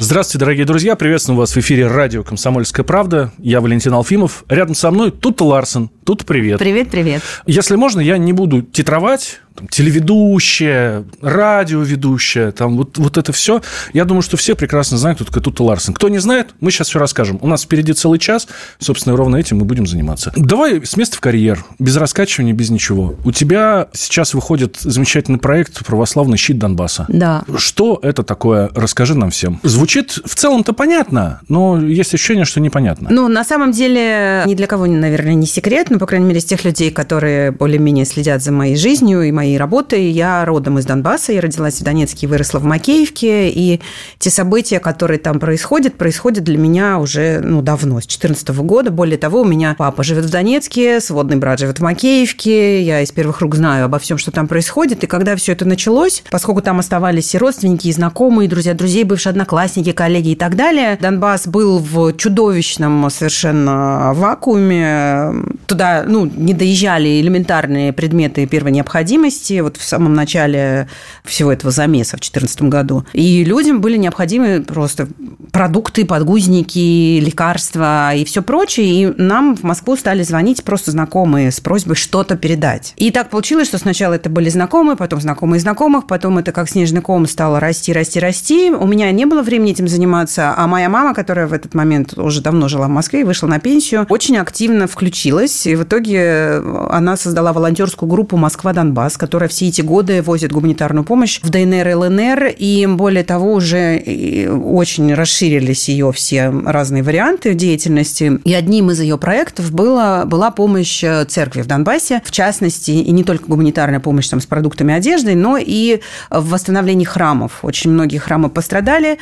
Здравствуйте, дорогие друзья. Приветствую вас в эфире радио «Комсомольская правда». Я Валентин Алфимов. Рядом со мной тут Ларсен. Тут привет. Привет, привет. Если можно, я не буду титровать там, телеведущая, радиоведущая, там вот, вот это все. Я думаю, что все прекрасно знают, кто такой Тута Ларсен. Кто не знает, мы сейчас все расскажем. У нас впереди целый час, собственно, ровно этим мы будем заниматься. Давай с места в карьер, без раскачивания, без ничего. У тебя сейчас выходит замечательный проект «Православный щит Донбасса». Да. Что это такое? Расскажи нам всем. Звучит в целом-то понятно, но есть ощущение, что непонятно. Ну, на самом деле, ни для кого, наверное, не секрет, но, по крайней мере, из тех людей, которые более-менее следят за моей жизнью и моей работы. Я родом из Донбасса, я родилась в Донецке выросла в Макеевке, и те события, которые там происходят, происходят для меня уже ну, давно, с 2014 года. Более того, у меня папа живет в Донецке, сводный брат живет в Макеевке, я из первых рук знаю обо всем, что там происходит, и когда все это началось, поскольку там оставались и родственники, и знакомые, и друзья друзей, бывшие одноклассники, коллеги и так далее, Донбасс был в чудовищном совершенно вакууме. Туда ну, не доезжали элементарные предметы первой необходимости, вот в самом начале всего этого замеса в 2014 году. И людям были необходимы просто продукты, подгузники, лекарства и все прочее. И нам в Москву стали звонить просто знакомые с просьбой что-то передать. И так получилось, что сначала это были знакомые, потом знакомые знакомых, потом это как снежный ком стало расти, расти, расти. У меня не было времени этим заниматься, а моя мама, которая в этот момент уже давно жила в Москве и вышла на пенсию, очень активно включилась. И в итоге она создала волонтерскую группу «Москва-Донбасс», которая все эти годы возит гуманитарную помощь в ДНР и ЛНР, и более того, уже очень расширились ее все разные варианты деятельности. И одним из ее проектов было, была помощь церкви в Донбассе, в частности, и не только гуманитарная помощь там, с продуктами одежды, но и в восстановлении храмов. Очень многие храмы пострадали,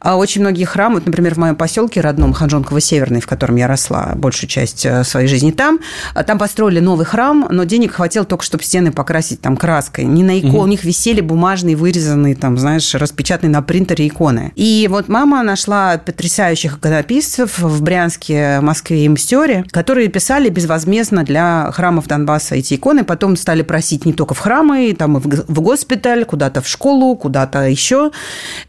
очень многие храмы, вот, например, в моем поселке родном Ханжонково-Северный, в котором я росла большую часть э, своей жизни там, там построили новый храм, но денег хватило только, чтобы стены покрасить там краской. Не на икону, угу. у них висели бумажные, вырезанные, там, знаешь, распечатанные на принтере иконы. И вот мама нашла потрясающих иконописцев в Брянске, Москве и Мстере, которые писали безвозмездно для храмов Донбасса эти иконы. Потом стали просить не только в храмы, там и в госпиталь, куда-то в школу, куда-то еще.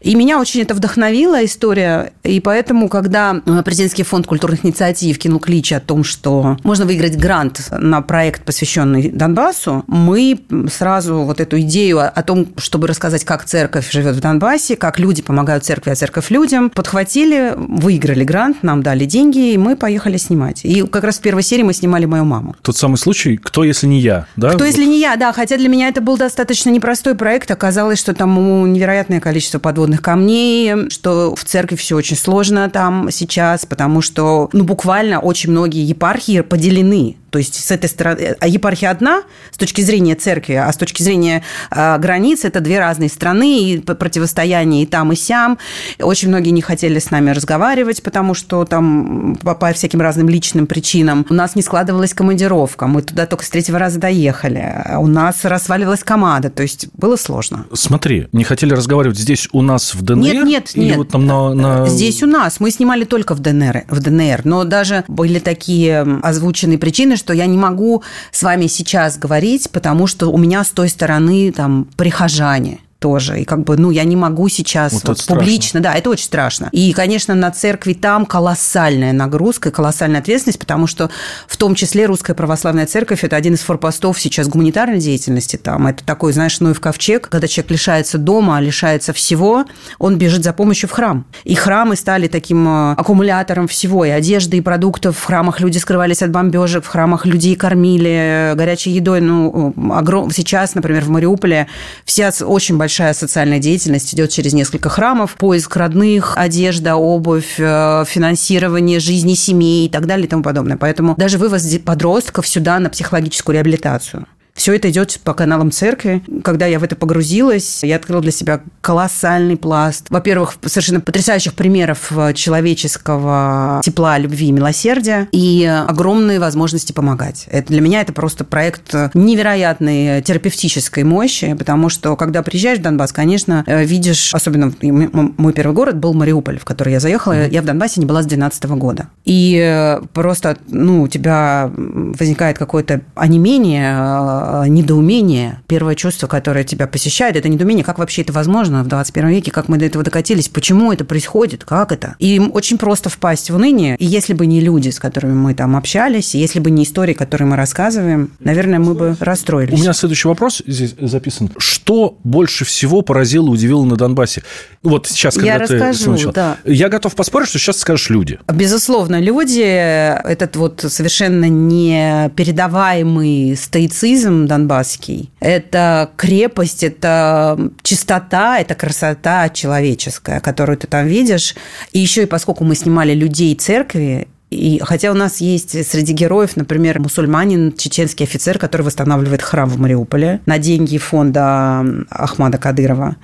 И меня очень это вдохновила история. И поэтому, когда президентский фонд культурных инициатив кинул клич о том, что можно выиграть грант на проект, посвященный Донбассу, мы сразу вот эту идею о том, чтобы рассказать, как церковь живет в Донбассе, как люди помогают церкви, а церковь людям, подхватили, выиграли грант, нам дали деньги, и мы поехали снимать. И как раз в первой серии мы снимали мою маму. Тот самый случай, кто, если не я, да? Кто, если не я, да. Хотя для меня это был достаточно непростой проект. Оказалось, что там невероятное количество подводных камней, что в церкви все очень сложно там сейчас, потому что, ну, буквально очень многие епархии поделены то есть с этой стороны, а епархия одна с точки зрения церкви, а с точки зрения э, границ это две разные страны, и противостояние и там, и сям. Очень многие не хотели с нами разговаривать, потому что там по, по всяким разным личным причинам у нас не складывалась командировка, мы туда только с третьего раза доехали, у нас разваливалась команда, то есть было сложно. Смотри, не хотели разговаривать здесь у нас в ДНР? Нет, нет, или нет. Вот там на, на... Здесь у нас. Мы снимали только в ДНР, в ДНР, но даже были такие озвученные причины, что я не могу с вами сейчас говорить, потому что у меня с той стороны там прихожане тоже. И как бы, ну, я не могу сейчас вот вот публично, да, это очень страшно. И, конечно, на церкви там колоссальная нагрузка, колоссальная ответственность, потому что в том числе Русская Православная Церковь – это один из форпостов сейчас гуманитарной деятельности там. Это такой, знаешь, ну и в ковчег, когда человек лишается дома, лишается всего, он бежит за помощью в храм. И храмы стали таким э, аккумулятором всего, и одежды, и продуктов. В храмах люди скрывались от бомбежек, в храмах людей кормили горячей едой. Ну, огром... сейчас, например, в Мариуполе вся очень большая большая социальная деятельность идет через несколько храмов, поиск родных, одежда, обувь, э, финансирование жизни семей и так далее и тому подобное. Поэтому даже вывоз подростков сюда на психологическую реабилитацию. Все это идет по каналам церкви. Когда я в это погрузилась, я открыла для себя колоссальный пласт. Во-первых, совершенно потрясающих примеров человеческого тепла, любви и милосердия и огромные возможности помогать. Это, для меня это просто проект невероятной терапевтической мощи, потому что, когда приезжаешь в Донбасс, конечно, видишь, особенно мой первый город был Мариуполь, в который я заехала. Mm-hmm. Я в Донбассе не была с 2012 года. И просто, ну, у тебя возникает какое-то онемение, э, недоумение. Первое чувство, которое тебя посещает, это недоумение, как вообще это возможно в 21 веке, как мы до этого докатились, почему это происходит, как это. И очень просто впасть в уныние. И если бы не люди, с которыми мы там общались, если бы не истории, которые мы рассказываем, наверное, мы бы расстроились. У меня следующий вопрос здесь записан. Что больше всего поразило, удивило на Донбассе? Вот сейчас, когда я ты расскажу, да. Я готов поспорить, что сейчас скажешь люди. Безусловно, люди, этот вот совершенно непередаваемый стоицизм донбасский, это крепость, это чистота, это красота человеческая, которую ты там видишь. И еще и поскольку мы снимали людей церкви, и хотя у нас есть среди героев, например, мусульманин, чеченский офицер, который восстанавливает храм в Мариуполе на деньги фонда Ахмада Кадырова.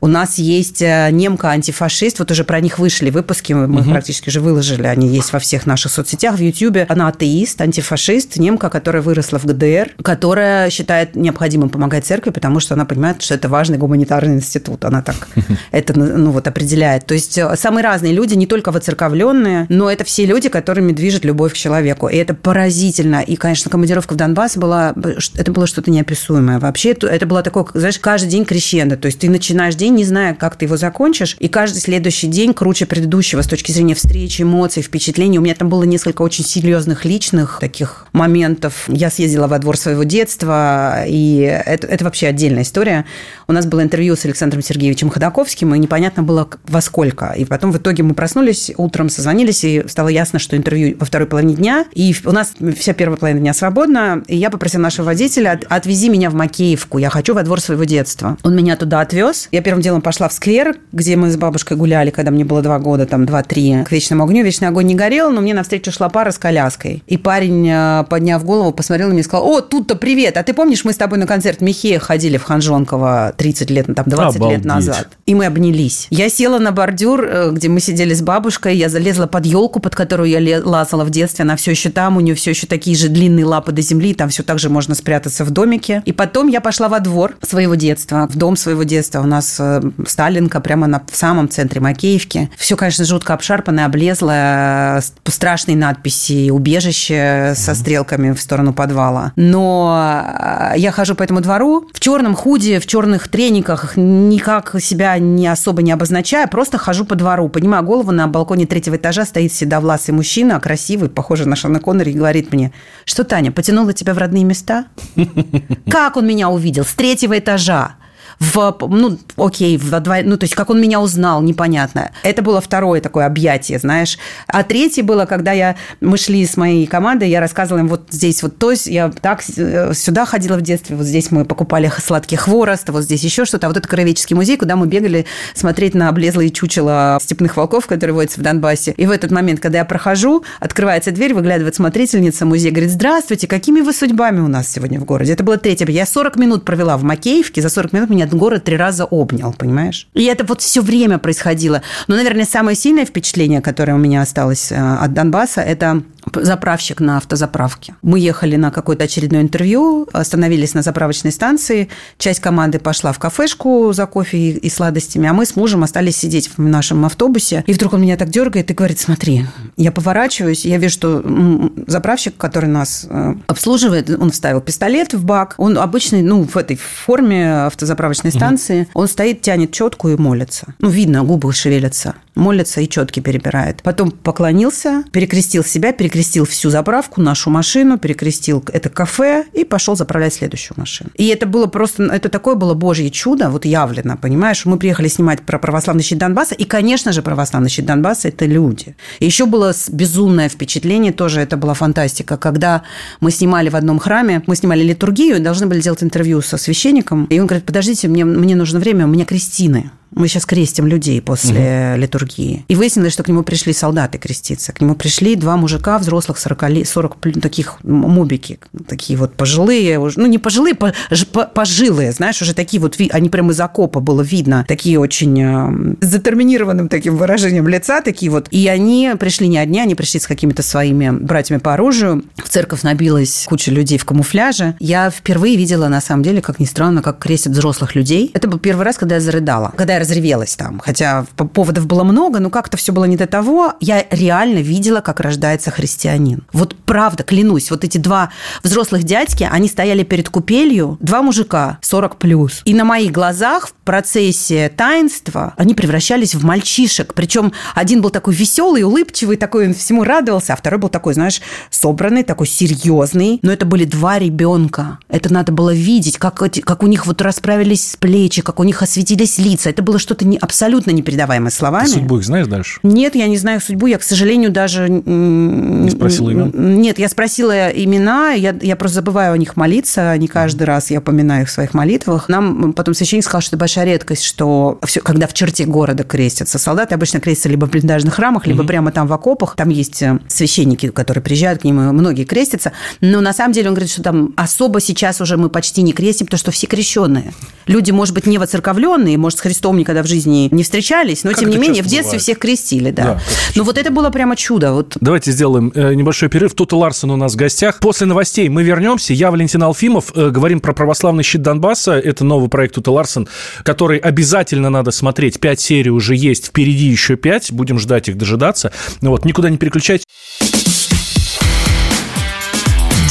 У нас есть э, немка-антифашист, вот уже про них вышли выпуски, мы угу. практически уже выложили, они есть во всех наших соцсетях, в Ютьюбе. Она атеист, антифашист, немка, которая выросла в ГДР, которая считает необходимым помогать церкви, потому что она понимает, что это важный гуманитарный институт. Она так это ну, вот, определяет. То есть э, самые разные люди, не только воцерковленные, но это все люди, которые которыми движет любовь к человеку. И это поразительно. И, конечно, командировка в Донбасс была, это было что-то неописуемое. Вообще, это было такое, знаешь, каждый день крещендо. То есть ты начинаешь день, не зная, как ты его закончишь, и каждый следующий день круче предыдущего с точки зрения встречи, эмоций, впечатлений. У меня там было несколько очень серьезных личных таких моментов. Я съездила во двор своего детства, и это, это вообще отдельная история. У нас было интервью с Александром Сергеевичем Ходаковским, и непонятно было во сколько. И потом в итоге мы проснулись, утром созвонились, и стало ясно, что интервью во второй половине дня, и у нас вся первая половина дня свободна, и я попросила нашего водителя, отвези меня в Макеевку, я хочу во двор своего детства. Он меня туда отвез. Я первым делом пошла в сквер, где мы с бабушкой гуляли, когда мне было два года, там, два-три, к вечному огню. Вечный огонь не горел, но мне навстречу шла пара с коляской. И парень, э, подняв голову, посмотрел на меня и сказал, о, тут-то привет, а ты помнишь, мы с тобой на концерт Михея ходили в Ханжонково 30 лет, там, 20 Обалдеть. лет назад. И мы обнялись. Я села на бордюр, э, где мы сидели с бабушкой, я залезла под елку, под которую я лазала в детстве, она все еще там, у нее все еще такие же длинные лапы до земли, там все так же можно спрятаться в домике. И потом я пошла во двор своего детства, в дом своего детства. У нас э, Сталинка прямо на, в самом центре Макеевки. Все, конечно, жутко обшарпанное, облезлое, страшные надписи, убежище со стрелками в сторону подвала. Но э, я хожу по этому двору в черном худе, в черных трениках, никак себя не особо не обозначая, просто хожу по двору, поднимаю голову, на балконе третьего этажа стоит седовласый мужчина, мужчина, красивый, похожий на Шона Коннери, и говорит мне, что, Таня, потянула тебя в родные места? Как он меня увидел? С третьего этажа в, ну, окей, в ну, то есть, как он меня узнал, непонятно. Это было второе такое объятие, знаешь. А третье было, когда я, мы шли с моей командой, я рассказывала им, вот здесь вот то, я так э, сюда ходила в детстве, вот здесь мы покупали сладкий хворост, вот здесь еще что-то. А вот это Коровеческий музей, куда мы бегали смотреть на облезлые чучела степных волков, которые водятся в Донбассе. И в этот момент, когда я прохожу, открывается дверь, выглядывает смотрительница музея, говорит, здравствуйте, какими вы судьбами у нас сегодня в городе? Это было третье. Я 40 минут провела в Макеевке, за 40 минут меня этот город три раза обнял, понимаешь? И это вот все время происходило. Но, наверное, самое сильное впечатление, которое у меня осталось э, от Донбасса, это заправщик на автозаправке. Мы ехали на какое-то очередное интервью, остановились на заправочной станции, часть команды пошла в кафешку за кофе и сладостями, а мы с мужем остались сидеть в нашем автобусе. И вдруг он меня так дергает и говорит, смотри, я поворачиваюсь, я вижу, что заправщик, который нас э, обслуживает, он вставил пистолет в бак, он обычный, ну, в этой форме автозаправочной станции, угу. он стоит, тянет четку и молится. Ну, видно, губы шевелятся молится и четки перебирает. Потом поклонился, перекрестил себя, перекрестил всю заправку, нашу машину, перекрестил это кафе и пошел заправлять следующую машину. И это было просто, это такое было божье чудо, вот явлено, понимаешь? Мы приехали снимать про православный щит Донбасса, и, конечно же, православный щит Донбасса – это люди. И еще было безумное впечатление, тоже это была фантастика, когда мы снимали в одном храме, мы снимали литургию, должны были делать интервью со священником, и он говорит, подождите, мне, мне нужно время, у меня крестины Мы сейчас крестим людей после угу. литургии. И выяснилось, что к нему пришли солдаты креститься. К нему пришли два мужика, взрослых 40, 40 таких мобики, такие вот пожилые, ну не пожилые, пожилые, знаешь, уже такие вот, они прямо из окопа было видно, такие очень э, с детерминированным таким выражением лица, такие вот. И они пришли не одни, они пришли с какими-то своими братьями по оружию. В церковь набилась куча людей в камуфляже. Я впервые видела, на самом деле, как ни странно, как крестят взрослых людей. Это был первый раз, когда я зарыдала. Когда я разревелась там. Хотя поводов было много, но как-то все было не до того. Я реально видела, как рождается христианин. Вот правда, клянусь, вот эти два взрослых дядьки, они стояли перед купелью, два мужика, 40 плюс. И на моих глазах процессе таинства они превращались в мальчишек. Причем один был такой веселый, улыбчивый, такой он всему радовался, а второй был такой, знаешь, собранный, такой серьезный. Но это были два ребенка. Это надо было видеть, как, как у них вот расправились плечи, как у них осветились лица. Это было что-то не, абсолютно непередаваемое словами. Ты судьбу их знаешь дальше? Нет, я не знаю судьбу. Я, к сожалению, даже... Не спросила имен? Нет, я спросила имена. Я, я просто забываю о них молиться. Не каждый раз я упоминаю их в своих молитвах. Нам потом священник сказал, что это большая редкость, что все, когда в черте города крестятся солдаты, обычно крестятся либо в блиндажных храмах, либо угу. прямо там в окопах. Там есть э, священники, которые приезжают к ним, и многие крестятся. Но на самом деле он говорит, что там особо сейчас уже мы почти не крестим, потому что все крещенные. Люди, может быть, не воцерковленные, может, с Христом никогда в жизни не встречались, но, как тем не менее, в детстве бывает. всех крестили, да. да но вот это было прямо чудо. Вот. Давайте сделаем э, небольшой перерыв. Тута Ларсон у нас в гостях. После новостей мы вернемся. Я Валентин Алфимов. Э, говорим про православный щит Донбасса. Это новый проект Тута Ларсон, который обязательно надо смотреть. Пять серий уже есть, впереди еще пять. Будем ждать их, дожидаться. Ну вот, никуда не переключайтесь.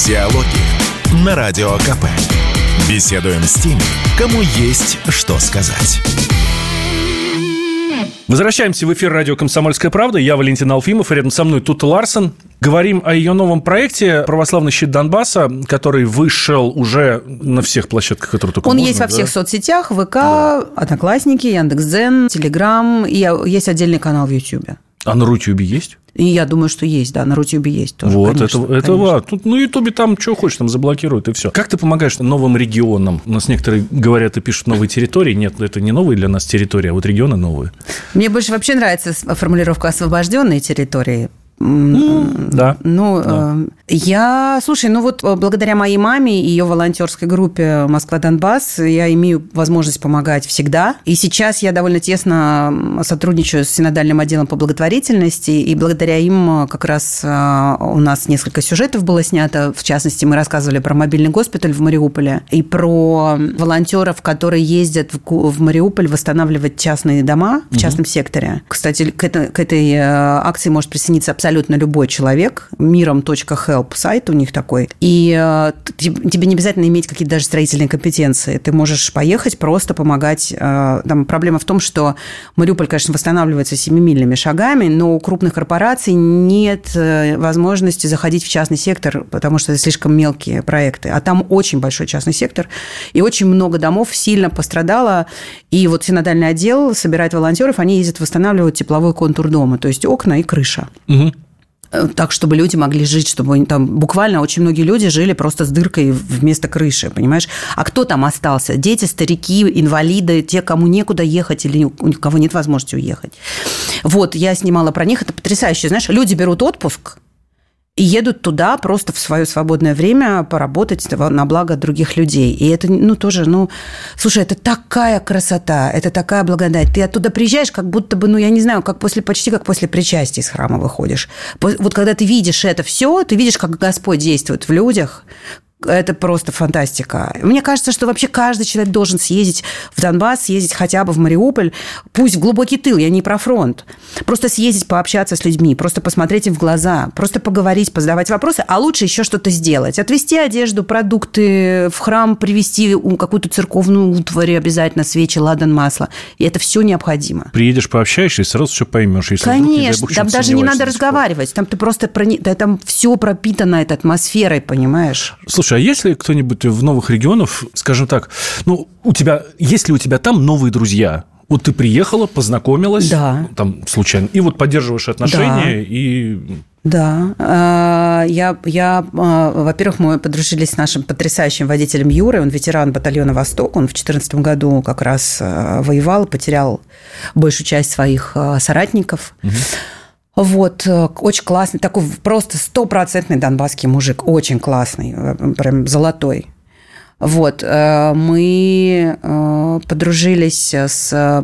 Диалоги на Радио КП. Беседуем с теми, кому есть что сказать. Возвращаемся в эфир радио «Комсомольская правда». Я Валентин Алфимов, и рядом со мной Тута Ларсон. Говорим о ее новом проекте «Православный щит Донбасса», который вышел уже на всех площадках, которые только Он можно, есть во всех соцсетях, ВК, да. Одноклассники, Яндекс.Дзен, Телеграм, и есть отдельный канал в Ютьюбе. А на Рутюбе есть? И я думаю, что есть, да, на Рутюбе есть тоже. Вот, конечно, это, это конечно. Тут на Ютубе там что хочешь, там заблокируют, и все. Как ты помогаешь новым регионам? У нас некоторые говорят и пишут новые территории. Нет, это не новые для нас территории, а вот регионы новые. Мне больше вообще нравится формулировка освобожденные территории, да. Ну, да. Э, я, слушай, ну вот э, благодаря моей маме и ее волонтерской группе Москва-Донбасс я имею возможность помогать всегда. И сейчас я довольно тесно сотрудничаю с синодальным отделом по благотворительности, и благодаря им э, как раз у нас несколько сюжетов было снято. В частности, мы рассказывали про мобильный госпиталь в Мариуполе и про волонтеров, которые ездят в Мариуполь восстанавливать частные дома в частном угу. секторе. Кстати, к этой, к этой акции может присоединиться абсолютно любой человек. Миром.help сайт у них такой. И э, тебе не обязательно иметь какие-то даже строительные компетенции. Ты можешь поехать, просто помогать. Э, там проблема в том, что Мариуполь, конечно, восстанавливается семимильными шагами, но у крупных корпораций нет э, возможности заходить в частный сектор, потому что это слишком мелкие проекты. А там очень большой частный сектор, и очень много домов сильно пострадало. И вот синодальный отдел собирает волонтеров, они ездят восстанавливать тепловой контур дома, то есть окна и крыша. Угу. Э, так, чтобы люди могли жить, чтобы они там буквально очень многие люди жили просто с дыркой вместо крыши, понимаешь? А кто там остался? Дети, старики, инвалиды, те, кому некуда ехать или у кого нет возможности уехать. Вот, я снимала про них, это потрясающе. Знаешь, люди берут отпуск, и едут туда просто в свое свободное время поработать на благо других людей. И это, ну, тоже, ну, слушай, это такая красота, это такая благодать. Ты оттуда приезжаешь, как будто бы, ну, я не знаю, как после, почти как после причастия из храма выходишь. Вот когда ты видишь это все, ты видишь, как Господь действует в людях, это просто фантастика. Мне кажется, что вообще каждый человек должен съездить в Донбасс, съездить хотя бы в Мариуполь, пусть в глубокий тыл, я не про фронт. Просто съездить, пообщаться с людьми, просто посмотреть им в глаза, просто поговорить, позадавать вопросы, а лучше еще что-то сделать. Отвезти одежду, продукты в храм, привезти какую-то церковную утварь, обязательно свечи, ладан, масло. И это все необходимо. Приедешь, пообщаешься, и сразу все поймешь. Если Конечно, там даже не надо разговаривать, там ты просто, прони... да, там все пропитано этой атмосферой, понимаешь? Слушай, Слушай, а если кто-нибудь в новых регионах, скажем так, ну, у тебя, есть ли у тебя там новые друзья? Вот ты приехала, познакомилась, да. там случайно, и вот поддерживаешь отношения, да. и Да, а, я, я а, во-первых, мы подружились с нашим потрясающим водителем Юрой, он ветеран батальона «Восток», он в 2014 году как раз а, воевал, потерял большую часть своих соратников. Угу. Вот, э, очень классный, такой просто стопроцентный донбасский мужик, очень классный, э, прям золотой. Вот, э, мы подружились с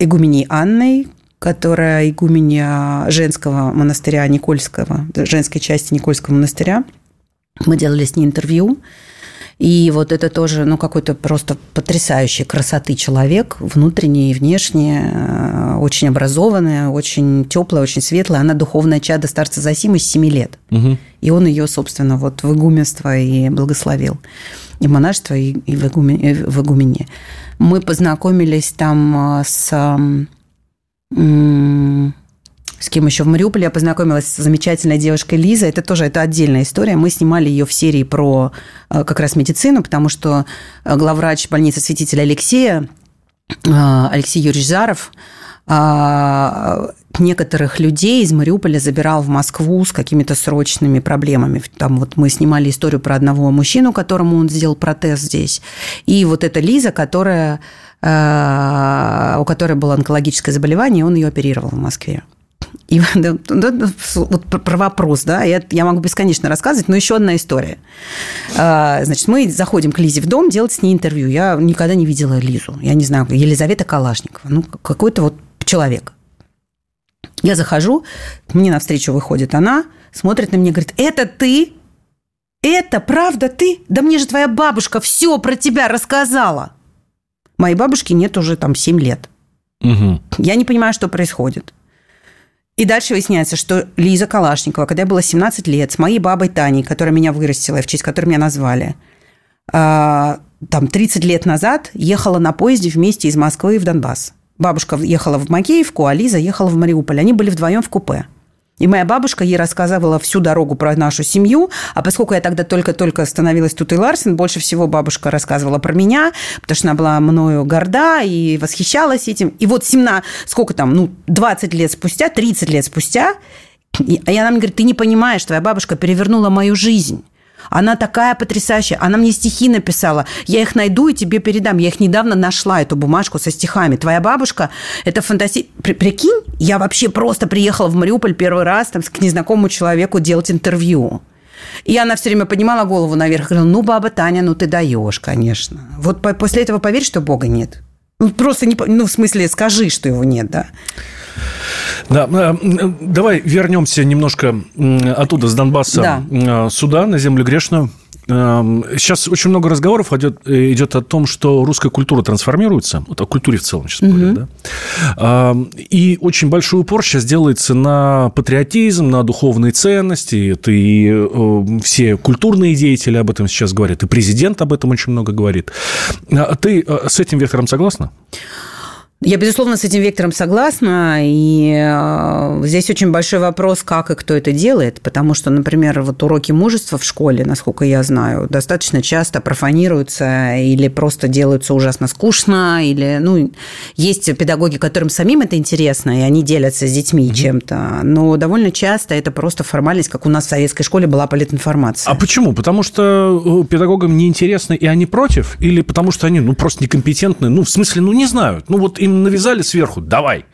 игуменей Анной, которая игуменя женского монастыря Никольского, женской части Никольского монастыря. Мы делали с ней интервью. И вот это тоже, ну, какой-то просто потрясающий красоты человек, внутренне и внешне, э, очень образованная, очень теплая, очень светлая. Она духовная чада старца Засима с 7 лет. Угу. И он ее, собственно, вот в игуменство и благословил. И монашество, и в, игуме, в игумене. Мы познакомились там э, с с кем еще в Мариуполе я познакомилась с замечательной девушкой Лизой. Это тоже это отдельная история. Мы снимали ее в серии про э, как раз медицину, потому что э, главврач больницы святителя Алексея, э, Алексей Юрьевич Заров, некоторых людей из Мариуполя забирал в Москву с какими-то срочными проблемами. Там вот мы снимали историю про одного мужчину, которому он сделал протез здесь. И вот эта Лиза, которая, у которой было онкологическое заболевание, он ее оперировал в Москве. И да, да, вот про вопрос, да, я, я могу бесконечно рассказывать, но еще одна история. А, значит, мы заходим к Лизе в дом делать с ней интервью. Я никогда не видела Лизу. Я не знаю, Елизавета Калашникова. Ну, какой-то вот человек. Я захожу, мне навстречу выходит она, смотрит на меня, говорит, это ты? Это правда ты? Да мне же твоя бабушка все про тебя рассказала. Моей бабушке нет уже там 7 лет. Угу. Я не понимаю, что происходит. И дальше выясняется, что Лиза Калашникова, когда я была 17 лет, с моей бабой Таней, которая меня вырастила, в честь которой меня назвали, а, там 30 лет назад ехала на поезде вместе из Москвы в Донбасс. Бабушка ехала в Макеевку, а Лиза ехала в Мариуполь. Они были вдвоем в купе. И моя бабушка ей рассказывала всю дорогу про нашу семью, а поскольку я тогда только-только становилась тут и Ларсен, больше всего бабушка рассказывала про меня, потому что она была мною горда и восхищалась этим. И вот 17, сколько там, ну, 20 лет спустя, 30 лет спустя, и она мне говорит, ты не понимаешь, твоя бабушка перевернула мою жизнь. Она такая потрясающая. Она мне стихи написала. Я их найду и тебе передам. Я их недавно нашла, эту бумажку со стихами. Твоя бабушка, это фантастично. Прикинь, я вообще просто приехала в Мариуполь первый раз там, к незнакомому человеку делать интервью. И она все время поднимала голову наверх и говорила, ну, баба Таня, ну ты даешь, конечно. Вот после этого поверь, что Бога нет. Ну, просто не, ну, в смысле, скажи, что его нет, да. Да, э, давай вернемся немножко оттуда, с Донбасса, да. Э, сюда, на землю грешную. Эм, сейчас очень много разговоров идет, идет о том, что русская культура трансформируется. Вот о культуре в целом сейчас угу. говорю, да? Эм, и очень большой упор сейчас делается на патриотизм, на духовные ценности. Это и э, все культурные деятели об этом сейчас говорят, и президент об этом очень много говорит. А ты с этим вектором согласна? Я, безусловно, с этим вектором согласна. И э, здесь очень большой вопрос, как и кто это делает. Потому что, например, вот уроки мужества в школе, насколько я знаю, достаточно часто профанируются или просто делаются ужасно скучно. Или, ну, есть педагоги, которым самим это интересно, и они делятся с детьми mm-hmm. чем-то. Но довольно часто это просто формальность, как у нас в советской школе была политинформация. А почему? Потому что э, педагогам неинтересно, и они против? Или потому что они, ну, просто некомпетентны? Ну, в смысле, ну, не знают. Ну, вот им навязали сверху, давай.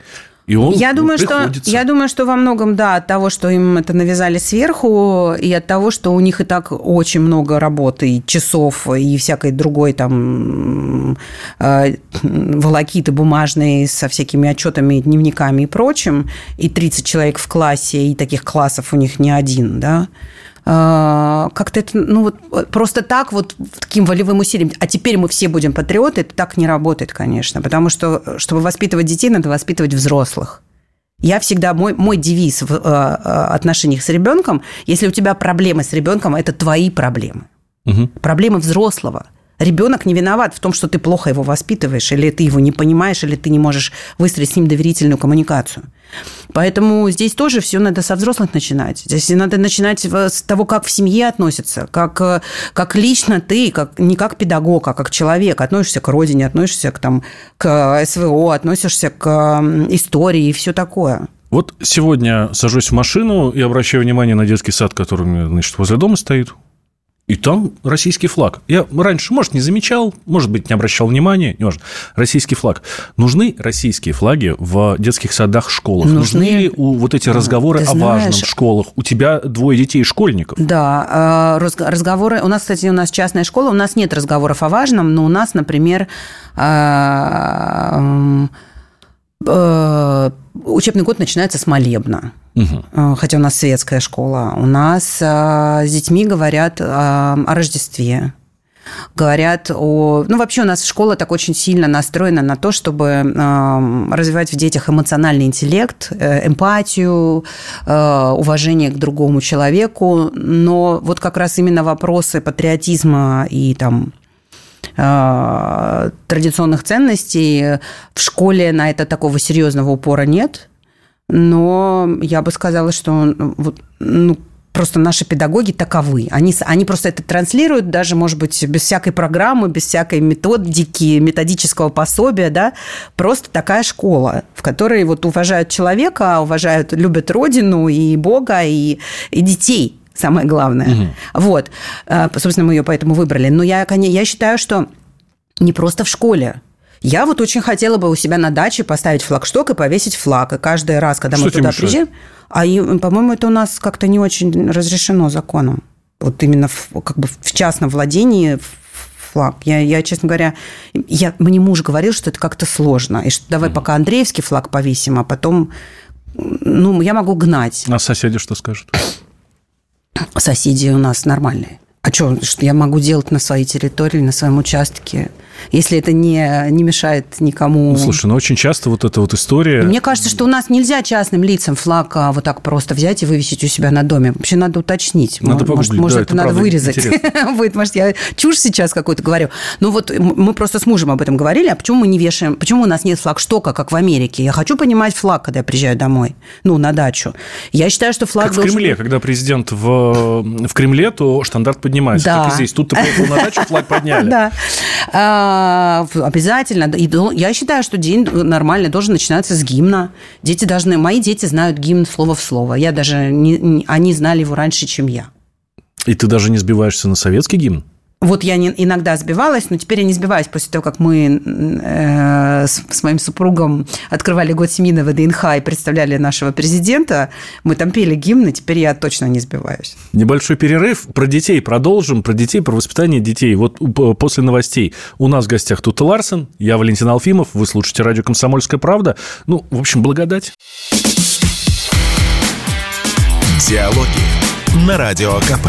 И он я, думаю, что, я думаю, что во многом, да, от того, что им это навязали сверху, и от того, что у них и так очень много работы, и часов, и всякой другой там э, волокиты бумажные со всякими отчетами, дневниками и прочим, и 30 человек в классе, и таких классов у них не один, да, как-то это, ну вот просто так вот таким волевым усилием. А теперь мы все будем патриоты, это так не работает, конечно, потому что, чтобы воспитывать детей, надо воспитывать взрослых. Я всегда, мой, мой девиз в э, э, отношениях с ребенком, если у тебя проблемы с ребенком, это твои проблемы. Угу. Проблемы взрослого – Ребенок не виноват в том, что ты плохо его воспитываешь, или ты его не понимаешь, или ты не можешь выстроить с ним доверительную коммуникацию. Поэтому здесь тоже все надо со взрослых начинать. Здесь надо начинать с того, как в семье относятся, как, как лично ты, как, не как педагог, а как человек относишься к родине, относишься к, там, к СВО, относишься к истории и все такое. Вот сегодня сажусь в машину и обращаю внимание на детский сад, который у меня, значит, возле дома стоит. И там российский флаг. Я раньше, может, не замечал, может быть, не обращал внимания, не может. Российский флаг. Нужны российские флаги в детских садах, школах? Нужны, Нужны ли у, вот эти разговоры Ты о знаешь... важном в школах? У тебя двое детей школьников. Да, а, разговоры... У нас, кстати, у нас частная школа, у нас нет разговоров о важном, но у нас, например, а, э, учебный год начинается с молебна. Угу. Хотя у нас светская школа. У нас а, с детьми говорят а, о Рождестве. Говорят о... Ну, вообще у нас школа так очень сильно настроена на то, чтобы развивать в детях эмоциональный интеллект, э, эмпатию, э, уважение к другому человеку. Но вот как раз именно вопросы патриотизма и там традиционных ценностей в школе на это такого серьезного упора нет но я бы сказала, что вот, ну, просто наши педагоги таковы. Они, они просто это транслируют даже, может быть, без всякой программы, без всякой методики, методического пособия, да, просто такая школа, в которой вот уважают человека, уважают, любят родину и Бога, и, и детей, самое главное. Угу. Вот. А, собственно, мы ее поэтому выбрали. Но я, я считаю, что не просто в школе, я вот очень хотела бы у себя на даче поставить флагшток и повесить флаг. И каждый раз, когда Что мы туда приезжаем... А, по-моему, это у нас как-то не очень разрешено законом. Вот именно в, как бы в частном владении флаг. Я, я честно говоря, я, мне муж говорил, что это как-то сложно. И что давай пока Андреевский флаг повесим, а потом ну, я могу гнать. А соседи что скажут? Соседи у нас нормальные. А что, что я могу делать на своей территории, на своем участке? если это не, не мешает никому. Ну, слушай, ну очень часто вот эта вот история... Мне кажется, что у нас нельзя частным лицам флаг а, вот так просто взять и вывесить у себя на доме. Вообще надо уточнить. Надо может, может да, это, это надо вырезать. Будет, может, я чушь сейчас какую-то говорю. Ну вот мы просто с мужем об этом говорили, а почему мы не вешаем, почему у нас нет флагштока, как в Америке? Я хочу понимать флаг, когда я приезжаю домой, ну, на дачу. Я считаю, что флаг как должен... в Кремле, когда президент в, в Кремле, то штандарт поднимается. Да. Как и здесь. Тут ты приехал на дачу, флаг подняли. Да. А, обязательно. И я считаю, что день нормальный должен начинаться с гимна. Дети должны... Мои дети знают гимн слово в слово. Я даже... Не, они знали его раньше, чем я. И ты даже не сбиваешься на советский гимн? Вот я не, иногда сбивалась, но теперь я не сбиваюсь после того, как мы э, с, с моим супругом открывали год семьи на ВДНХ и представляли нашего президента. Мы там пели гимны, теперь я точно не сбиваюсь. Небольшой перерыв. Про детей продолжим. Про детей, про воспитание детей. Вот после новостей у нас в гостях Тута Ларсен, я Валентин Алфимов, вы слушаете радио «Комсомольская правда». Ну, в общем, благодать. Диалоги на Радио КП.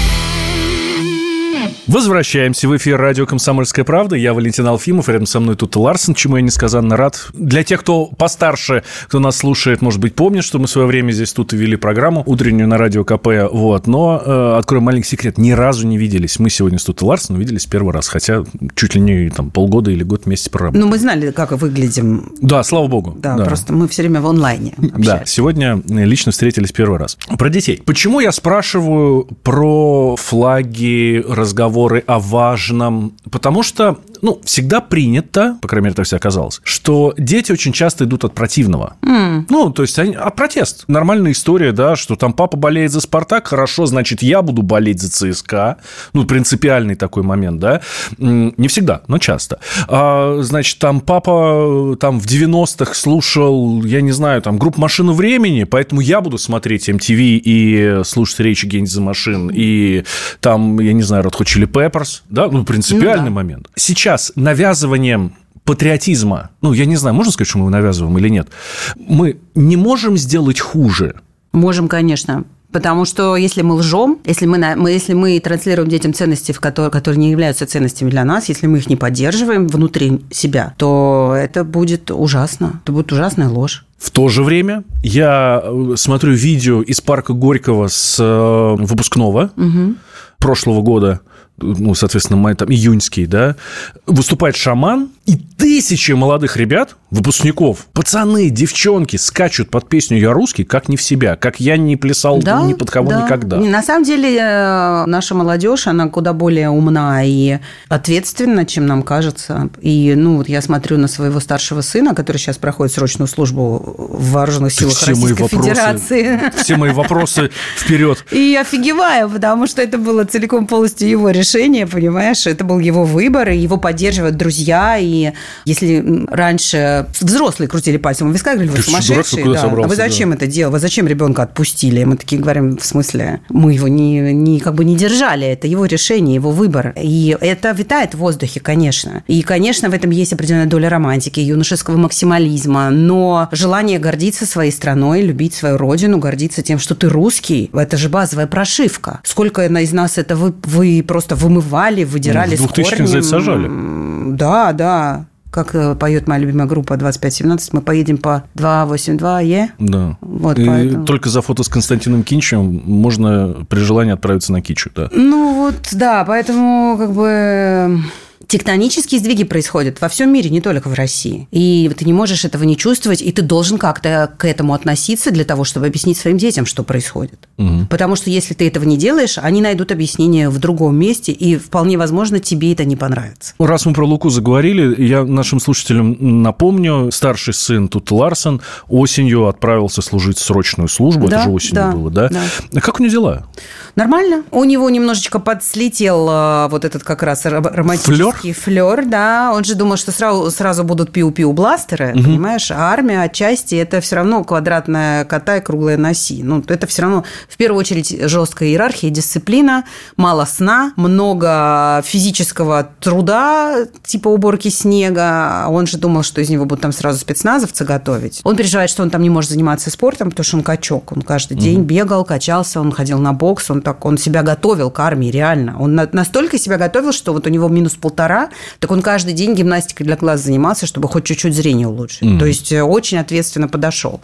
Возвращаемся в эфир радио «Комсомольская правда». Я Валентин Алфимов, рядом со мной тут Ларсен, чему я несказанно рад. Для тех, кто постарше, кто нас слушает, может быть, помнит, что мы в свое время здесь тут вели программу утреннюю на радио КП. Вот. Но, э, открою маленький секрет, ни разу не виделись. Мы сегодня с Тут Ларсен увиделись первый раз, хотя чуть ли не там, полгода или год вместе проработали. Ну, мы знали, как выглядим. Да, слава богу. Да, да. просто мы все время в онлайне общались. Да, сегодня лично встретились первый раз. Про детей. Почему я спрашиваю про флаги, разговоры о важном, потому что, ну, всегда принято, по крайней мере, так все оказалось, что дети очень часто идут от противного. Mm. Ну, то есть, они, а протест. Нормальная история, да, что там папа болеет за «Спартак», хорошо, значит, я буду болеть за ЦСКА. Ну, принципиальный такой момент, да. Не всегда, но часто. А, значит, там папа там в 90-х слушал, я не знаю, там, группу «Машину времени», поэтому я буду смотреть MTV и слушать речи Гензи машин, и там, я не знаю, Red Hot Chili Peppers, да, ну, принципиальный ну, да. момент. Сейчас навязыванием патриотизма, ну, я не знаю, можно сказать, что мы его навязываем или нет, мы не можем сделать хуже. Можем, конечно. Потому что если мы лжем, если мы, мы, если мы транслируем детям ценности, в которые, которые не являются ценностями для нас, если мы их не поддерживаем внутри себя, то это будет ужасно. Это будет ужасная ложь. В то же время я э, смотрю видео из парка Горького с э, выпускного угу. прошлого года ну, соответственно, май, там, июньский, да, выступает шаман, и тысячи молодых ребят, выпускников. Пацаны, девчонки скачут под песню «Я русский», как не в себя, как я не плясал да, ни под кого да. никогда. На самом деле э, наша молодежь, она куда более умна и ответственна, чем нам кажется. И, ну, вот я смотрю на своего старшего сына, который сейчас проходит срочную службу в вооруженных силах все Российской мои Федерации. все мои вопросы вперед. И офигеваю, потому что это было целиком полностью его решение, понимаешь? Это был его выбор, и его поддерживают друзья. И если раньше взрослые крутили пальцем у виска, говорили, вы сумасшедшие. Да. а вы зачем да. это делали? Вы зачем ребенка отпустили? Мы такие говорим, в смысле, мы его не, не, как бы не держали. Это его решение, его выбор. И это витает в воздухе, конечно. И, конечно, в этом есть определенная доля романтики, юношеского максимализма, но желание гордиться своей страной, любить свою родину, гордиться тем, что ты русский, это же базовая прошивка. Сколько из нас это вы, вы просто вымывали, выдирали ну, в 2000 с сажали. Да, да как э, поет моя любимая группа 2517, мы поедем по 282Е. Да. Вот, И поэтому... только за фото с Константином Кинчем можно при желании отправиться на Кичу, да. Ну вот, да, поэтому как бы тектонические сдвиги происходят во всем мире, не только в России. И ты не можешь этого не чувствовать, и ты должен как-то к этому относиться для того, чтобы объяснить своим детям, что происходит. Угу. Потому что если ты этого не делаешь, они найдут объяснение в другом месте, и вполне возможно, тебе это не понравится. Раз мы про Луку заговорили, я нашим слушателям напомню, старший сын тут Ларсон осенью отправился служить срочную службу, да, это же осенью да, было, да? да? Как у него дела? Нормально. У него немножечко подслетел а, вот этот как раз романтический флер, да. Он же думал, что сразу, сразу будут пиу-пиу бластеры, угу. понимаешь? А армия отчасти это все равно квадратная кота и круглая носи. Ну, это все равно в первую очередь жесткая иерархия, дисциплина, мало сна, много физического труда, типа уборки снега. Он же думал, что из него будут там сразу спецназовцы готовить. Он переживает, что он там не может заниматься спортом, потому что он качок. Он каждый угу. день бегал, качался, он ходил на бокс, он так, он себя готовил к армии, реально. Он настолько себя готовил, что вот у него минус полтора так он каждый день гимнастикой для глаз занимался, чтобы хоть чуть-чуть зрение улучшить. Mm. То есть э, очень ответственно подошел.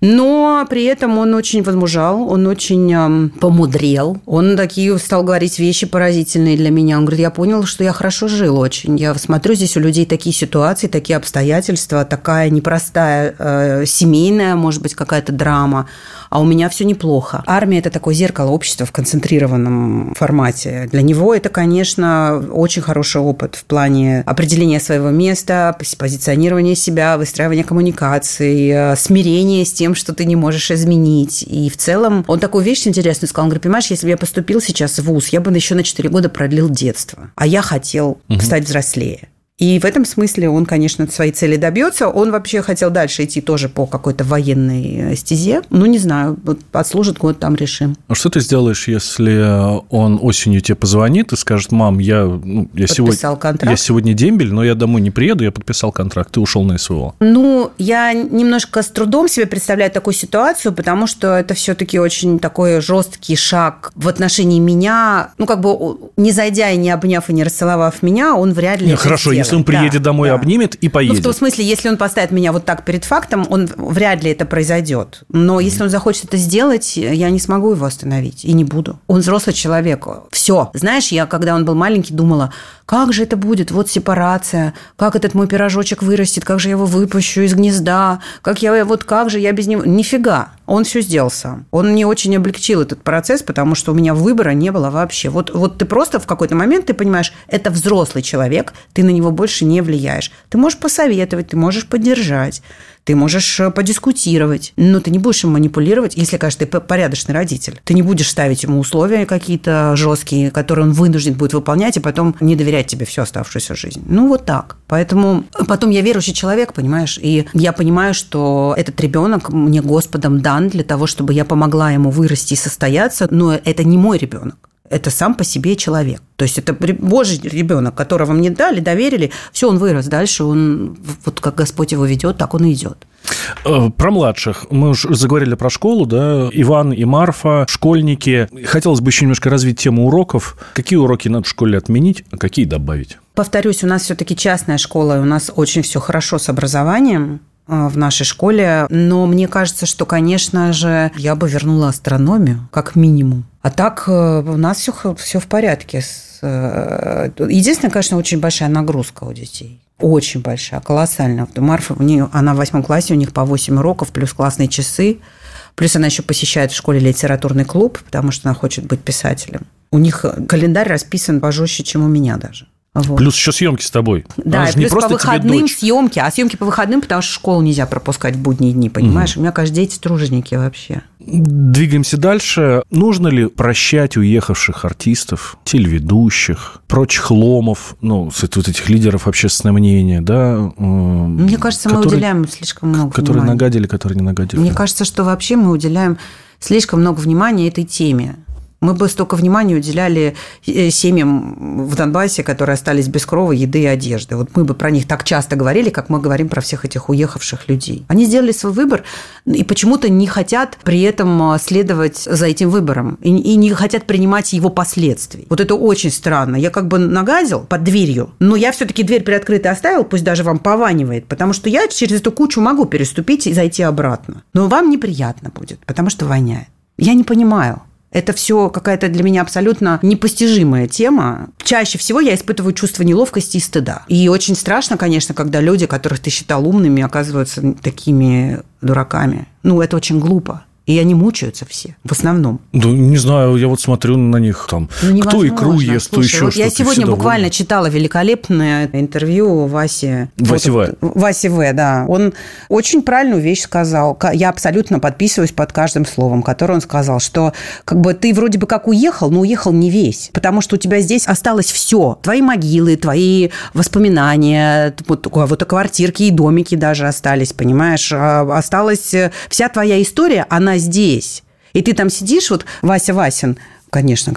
Но при этом он очень возмужал, он очень эм, помудрел. Он такие стал говорить вещи поразительные для меня. Он говорит, я понял, что я хорошо жил очень. Я смотрю, здесь у людей такие ситуации, такие обстоятельства, такая непростая э, семейная, может быть, какая-то драма а у меня все неплохо. Армия – это такое зеркало общества в концентрированном формате. Для него это, конечно, очень хороший опыт в плане определения своего места, позиционирования себя, выстраивания коммуникаций, э, смирения с тем, что ты не можешь изменить. И в целом он такую вещь интересную сказал. Он говорит, понимаешь, если бы я поступил сейчас в ВУЗ, я бы еще на 4 года продлил детство. А я хотел угу. стать взрослее. И в этом смысле он, конечно, своей цели добьется. Он вообще хотел дальше идти тоже по какой-то военной стезе. Ну, не знаю, вот отслужит год, там решим. А что ты сделаешь, если он осенью тебе позвонит и скажет, мам, я, ну, я, сегодня, контракт. я сегодня дембель, но я домой не приеду, я подписал контракт, ты ушел на СВО? Ну, я немножко с трудом себе представляю такую ситуацию, потому что это все-таки очень такой жесткий шаг в отношении меня. Ну, как бы не зайдя и не обняв и не расцеловав меня, он вряд ли. Не, хорошо. Если он приедет да, домой, да. обнимет и поедет. Ну, в том смысле, если он поставит меня вот так перед фактом, он вряд ли это произойдет. Но если он захочет это сделать, я не смогу его остановить и не буду. Он взрослый человек. Все. Знаешь, я, когда он был маленький, думала, как же это будет? Вот сепарация, как этот мой пирожочек вырастет, как же я его выпущу из гнезда, как я, вот как же я без него... Нифига. Он все сделал сам. Он мне очень облегчил этот процесс, потому что у меня выбора не было вообще. Вот, вот ты просто в какой-то момент ты понимаешь, это взрослый человек, ты на него больше не влияешь. Ты можешь посоветовать, ты можешь поддержать ты можешь э, подискутировать, но ты не будешь им манипулировать, если, конечно, ты порядочный родитель. Ты не будешь ставить ему условия какие-то жесткие, которые он вынужден будет выполнять, и потом не доверять тебе всю оставшуюся жизнь. Ну, вот так. Поэтому потом я верующий человек, понимаешь, и я понимаю, что этот ребенок мне Господом дан для того, чтобы я помогла ему вырасти и состояться, но это не мой ребенок это сам по себе человек. То есть это Божий ребенок, которого мне дали, доверили, все, он вырос дальше, он вот как Господь его ведет, так он и идет. Э, про младших. Мы уже заговорили про школу, да, Иван и Марфа, школьники. Хотелось бы еще немножко развить тему уроков. Какие уроки надо в школе отменить, а какие добавить? Повторюсь, у нас все-таки частная школа, и у нас очень все хорошо с образованием в нашей школе, но мне кажется, что, конечно же, я бы вернула астрономию, как минимум. А так э, у нас все, все в порядке. Единственное, конечно, очень большая нагрузка у детей. Очень большая, колоссальная. Марфы, у нее, она в восьмом классе, у них по 8 уроков, плюс классные часы. Плюс она еще посещает в школе литературный клуб, потому что она хочет быть писателем. У них календарь расписан пожестче, чем у меня даже. Вот. Плюс еще съемки с тобой. Да, и плюс по выходным съемки, а съемки по выходным, потому что школу нельзя пропускать в будние дни, понимаешь? Угу. У меня каждый день труженики вообще. Двигаемся дальше. Нужно ли прощать уехавших артистов, телеведущих, прочих ломов, ну, вот этих лидеров общественного мнения, да? Мне кажется, которые, мы уделяем слишком много Которые внимания. нагадили, которые не нагадили. Мне кажется, что вообще мы уделяем слишком много внимания этой теме. Мы бы столько внимания уделяли э, семьям в Донбассе, которые остались без крова, еды и одежды. Вот мы бы про них так часто говорили, как мы говорим про всех этих уехавших людей. Они сделали свой выбор и почему-то не хотят при этом э, следовать за этим выбором и не хотят принимать его последствий. Вот это очень странно. Я как бы нагадил под дверью, но я все-таки дверь приоткрытой оставил, пусть даже вам пованивает, потому что я через эту кучу могу переступить и зайти обратно. Но вам неприятно будет, потому что воняет. Я не понимаю. Это все какая-то для меня абсолютно непостижимая тема. Чаще всего я испытываю чувство неловкости и стыда. И очень страшно, конечно, когда люди, которых ты считал умными, оказываются такими дураками. Ну, это очень глупо. И они мучаются все, в основном. Да, не знаю, я вот смотрю на них там, ну, кто икру ест, кто еще вот что-то. Я сегодня буквально довольны. читала великолепное интервью Васи... Васи В. Васи В, да. Он очень правильную вещь сказал. Я абсолютно подписываюсь под каждым словом, которое он сказал, что как бы ты вроде бы как уехал, но уехал не весь, потому что у тебя здесь осталось все. Твои могилы, твои воспоминания, вот, вот квартирки и домики даже остались, понимаешь? А, осталась вся твоя история, она она здесь. И ты там сидишь, вот Вася Васин, конечно,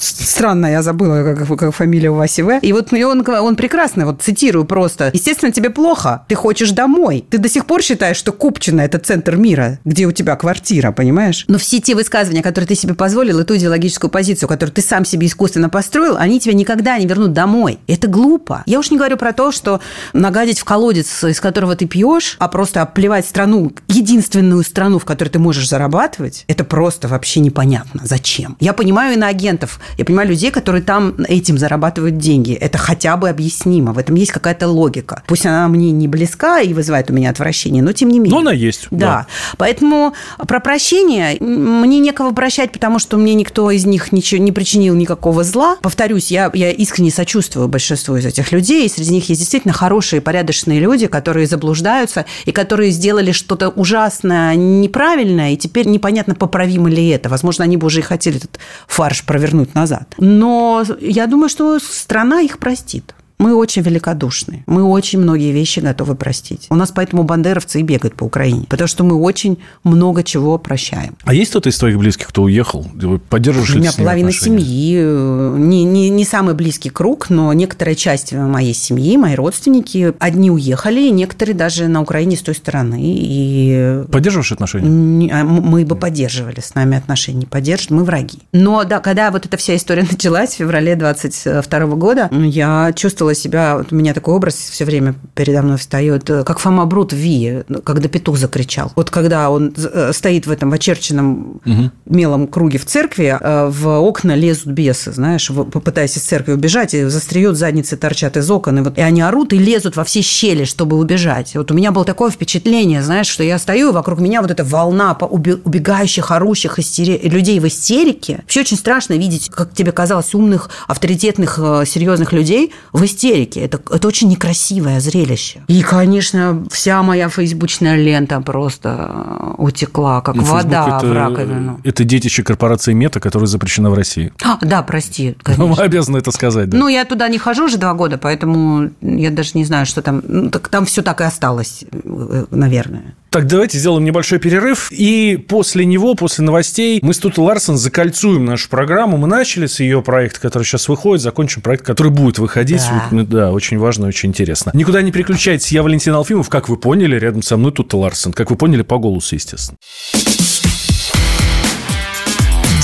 странно, я забыла, как, как фамилия у Васи В. И вот он, он прекрасно, вот цитирую просто. Естественно, тебе плохо, ты хочешь домой. Ты до сих пор считаешь, что Купчино – это центр мира, где у тебя квартира, понимаешь? Но все те высказывания, которые ты себе позволил, и ту идеологическую позицию, которую ты сам себе искусственно построил, они тебя никогда не вернут домой. Это глупо. Я уж не говорю про то, что нагадить в колодец, из которого ты пьешь, а просто оплевать страну, единственную страну, в которой ты можешь зарабатывать, это просто вообще непонятно. Зачем? Я понимаю, понимаю иноагентов, я понимаю людей, которые там этим зарабатывают деньги. Это хотя бы объяснимо, в этом есть какая-то логика. Пусть она мне не близка и вызывает у меня отвращение, но тем не менее. Но она есть. Да. да. Поэтому про прощение мне некого прощать, потому что мне никто из них ничего не причинил никакого зла. Повторюсь, я, я искренне сочувствую большинству из этих людей, и среди них есть действительно хорошие, порядочные люди, которые заблуждаются и которые сделали что-то ужасное, неправильное, и теперь непонятно, поправимо ли это. Возможно, они бы уже и хотели этот фарш провернуть назад. Но я думаю, что страна их простит. Мы очень великодушны. Мы очень многие вещи готовы простить. У нас поэтому бандеровцы и бегают по Украине. Потому что мы очень много чего прощаем. А есть кто-то из твоих близких, кто уехал? Вы поддерживаешь У меня половина отношения? семьи. Не, не, не самый близкий круг, но некоторая часть моей семьи, мои родственники, одни уехали, некоторые даже на Украине с той стороны. И... Поддерживаешь отношения? А, мы бы поддерживали с нами отношения. Не поддерживают, мы враги. Но да, когда вот эта вся история началась в феврале 22 года, я чувствовала чувствовала себя, вот у меня такой образ все время передо мной встает, э, как Фома Брут в Ви, когда петух закричал. Вот когда он э, стоит в этом очерченном угу. мелом круге в церкви, э, в окна лезут бесы, знаешь, попытаясь из церкви убежать, и застреют задницы торчат из окон, и, вот, и они орут и лезут во все щели, чтобы убежать. Вот у меня было такое впечатление, знаешь, что я стою, и вокруг меня вот эта волна убегающих, орущих истери... людей в истерике. Вообще очень страшно видеть, как тебе казалось, умных, авторитетных, серьезных людей в истерике истерике. Это, это очень некрасивое зрелище. И, конечно, вся моя фейсбучная лента просто утекла, как ну, вода это, в раковину. Это детище корпорации Мета, которая запрещена в России. А, да, прости. Конечно. Мы обязаны это сказать. Да. Ну, я туда не хожу уже два года, поэтому я даже не знаю, что там. Ну, так там все так и осталось, э, наверное. Так, давайте сделаем небольшой перерыв. И после него, после новостей, мы с Тутой Ларсен закольцуем нашу программу. Мы начали с ее проекта, который сейчас выходит, закончим проект, который будет выходить. Да, вот, да очень важно, очень интересно. Никуда не переключайтесь. Я Валентин Алфимов. Как вы поняли, рядом со мной Тута Ларсен. Как вы поняли, по голосу, естественно.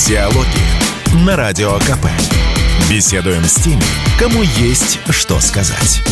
Диалоги на Радио КП. Беседуем с теми, кому есть что сказать.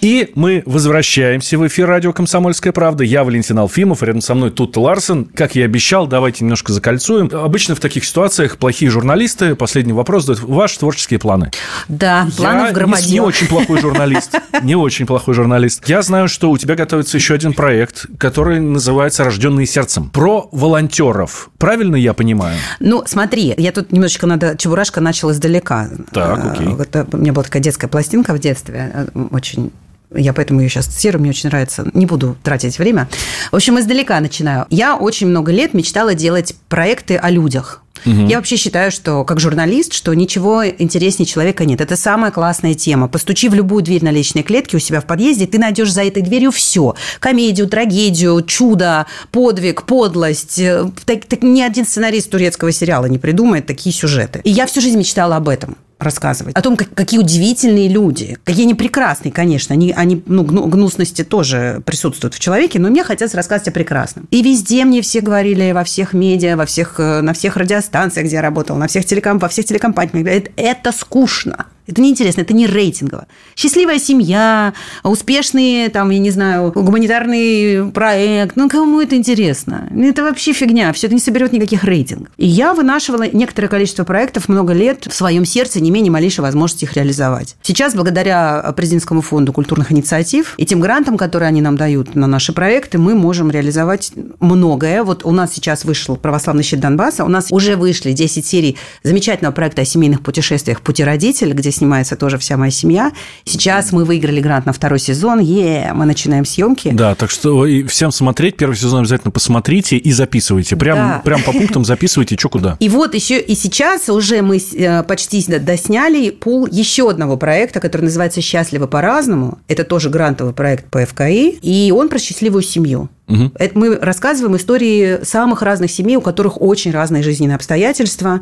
И мы возвращаемся в эфир радио «Комсомольская правда». Я Валентин Алфимов, рядом со мной тут Ларсен. Как я и обещал, давайте немножко закольцуем. Обычно в таких ситуациях плохие журналисты, последний вопрос, задают ваши творческие планы. Да, планов громадье. не, очень плохой журналист. Не очень плохой журналист. Я знаю, что у тебя готовится еще один проект, который называется «Рожденные сердцем». Про волонтеров. Правильно я понимаю? Ну, смотри, я тут немножечко надо... Чебурашка начал издалека. Так, окей. Это, у меня была такая детская пластинка в детстве, э, очень я поэтому ее сейчас цитирую, мне очень нравится. Не буду тратить время. В общем, издалека начинаю. Я очень много лет мечтала делать проекты о людях. Угу. Я вообще считаю, что как журналист, что ничего интереснее человека нет. Это самая классная тема. Постучи в любую дверь на личной клетке у себя в подъезде, ты найдешь за этой дверью все. Комедию, трагедию, чудо, подвиг, подлость. Так, так, ни один сценарист турецкого сериала не придумает такие сюжеты. И я всю жизнь мечтала об этом рассказывать. О том, как, какие удивительные люди. Какие они прекрасные, конечно. Они, они ну, гнусности тоже присутствуют в человеке, но мне хотелось рассказывать о прекрасном. И везде мне все говорили, во всех медиа, во всех, э, на всех радиостанциях, где я работала, на всех телеком, во всех телекомпаниях, это, это скучно. Это неинтересно, это не рейтингово. Счастливая семья, успешный, там, я не знаю, гуманитарный проект. Ну, кому это интересно? Это вообще фигня. Все это не соберет никаких рейтингов. И я вынашивала некоторое количество проектов много лет в своем сердце, не ни малейшей возможности их реализовать. Сейчас, благодаря президентскому фонду культурных инициатив и тем грантам, которые они нам дают на наши проекты, мы можем реализовать многое. Вот у нас сейчас вышел «Православный щит Донбасса», у нас уже вышли 10 серий замечательного проекта о семейных путешествиях «Пути родитель», где снимается тоже вся моя семья. Сейчас мы выиграли грант на второй сезон. Е, мы начинаем съемки. Да, так что всем смотреть первый сезон обязательно посмотрите и записывайте. Прям, да. прям по пунктам записывайте, что куда. И вот еще и сейчас уже мы э, почти досняли пул еще одного проекта, который называется «Счастливо по-разному». Это тоже грантовый проект по ФКИ, и он про счастливую семью. Угу. Это мы рассказываем истории самых разных семей, у которых очень разные жизненные обстоятельства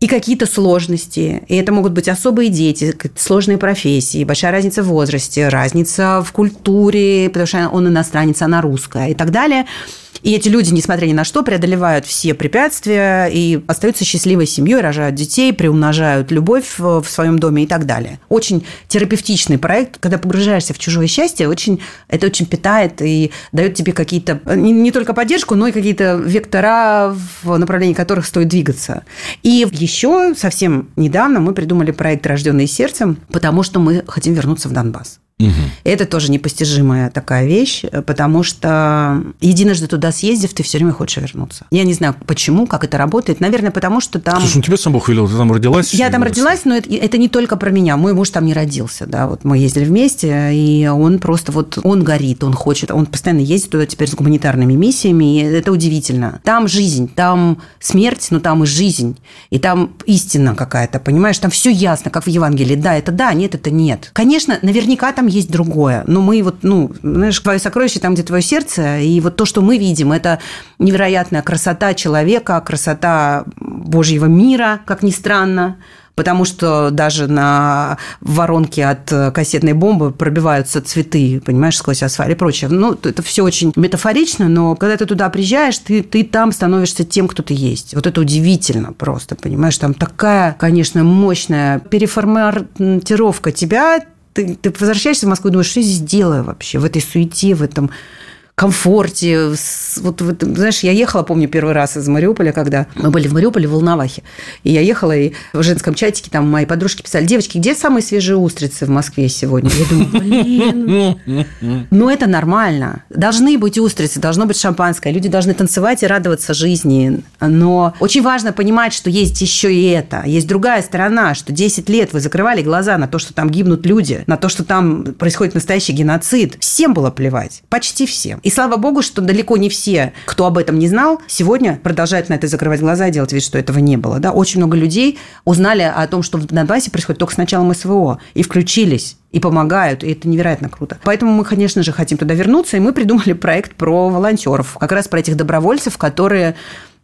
и какие-то сложности. И это могут быть особые дети, сложные профессии, большая разница в возрасте, разница в культуре, потому что он иностранец, она русская и так далее. И эти люди, несмотря ни на что, преодолевают все препятствия и остаются счастливой семьей, рожают детей, приумножают любовь в своем доме и так далее. Очень терапевтичный проект, когда погружаешься в чужое счастье, очень, это очень питает и дает тебе какие-то, не, не только поддержку, но и какие-то вектора, в направлении которых стоит двигаться. И еще совсем недавно мы придумали проект «Рожденный сердцем», потому что мы хотим вернуться в Донбасс. Угу. Это тоже непостижимая такая вещь, потому что единожды туда съездив, ты все время хочешь вернуться. Я не знаю, почему, как это работает. Наверное, потому что там... Слушай, ну тебя сам Бог велел, ты там родилась? Я там родилась, но это, это не только про меня. Мой муж там не родился, да, вот мы ездили вместе, и он просто вот, он горит, он хочет, он постоянно ездит туда теперь с гуманитарными миссиями, и это удивительно. Там жизнь, там смерть, но там и жизнь, и там истина какая-то, понимаешь, там все ясно, как в Евангелии. Да, это да, нет, это нет. Конечно, наверняка там есть другое. Но мы вот, ну, знаешь, твое сокровище там, где твое сердце, и вот то, что мы видим, это невероятная красота человека, красота Божьего мира, как ни странно, потому что даже на воронке от кассетной бомбы пробиваются цветы, понимаешь, сквозь асфальт и прочее. Ну, это все очень метафорично, но когда ты туда приезжаешь, ты, ты там становишься тем, кто ты есть. Вот это удивительно просто, понимаешь, там такая, конечно, мощная переформатировка тебя, ты, ты возвращаешься в Москву и думаешь, что я здесь делаю вообще в этой суете, в этом комфорте. Вот, вот, знаешь, я ехала, помню, первый раз из Мариуполя, когда мы были в Мариуполе, в Волновахе. И я ехала, и в женском чатике там мои подружки писали, девочки, где самые свежие устрицы в Москве сегодня? Я думаю, блин, ну это нормально. Должны быть устрицы, должно быть шампанское. Люди должны танцевать и радоваться жизни. Но очень важно понимать, что есть еще и это. Есть другая сторона, что 10 лет вы закрывали глаза на то, что там гибнут люди, на то, что там происходит настоящий геноцид. Всем было плевать. Почти всем. И слава богу, что далеко не все, кто об этом не знал, сегодня продолжают на это закрывать глаза и делать вид, что этого не было. Да? Очень много людей узнали о том, что в Донбассе происходит только с началом СВО, и включились и помогают, и это невероятно круто. Поэтому мы, конечно же, хотим туда вернуться, и мы придумали проект про волонтеров, как раз про этих добровольцев, которые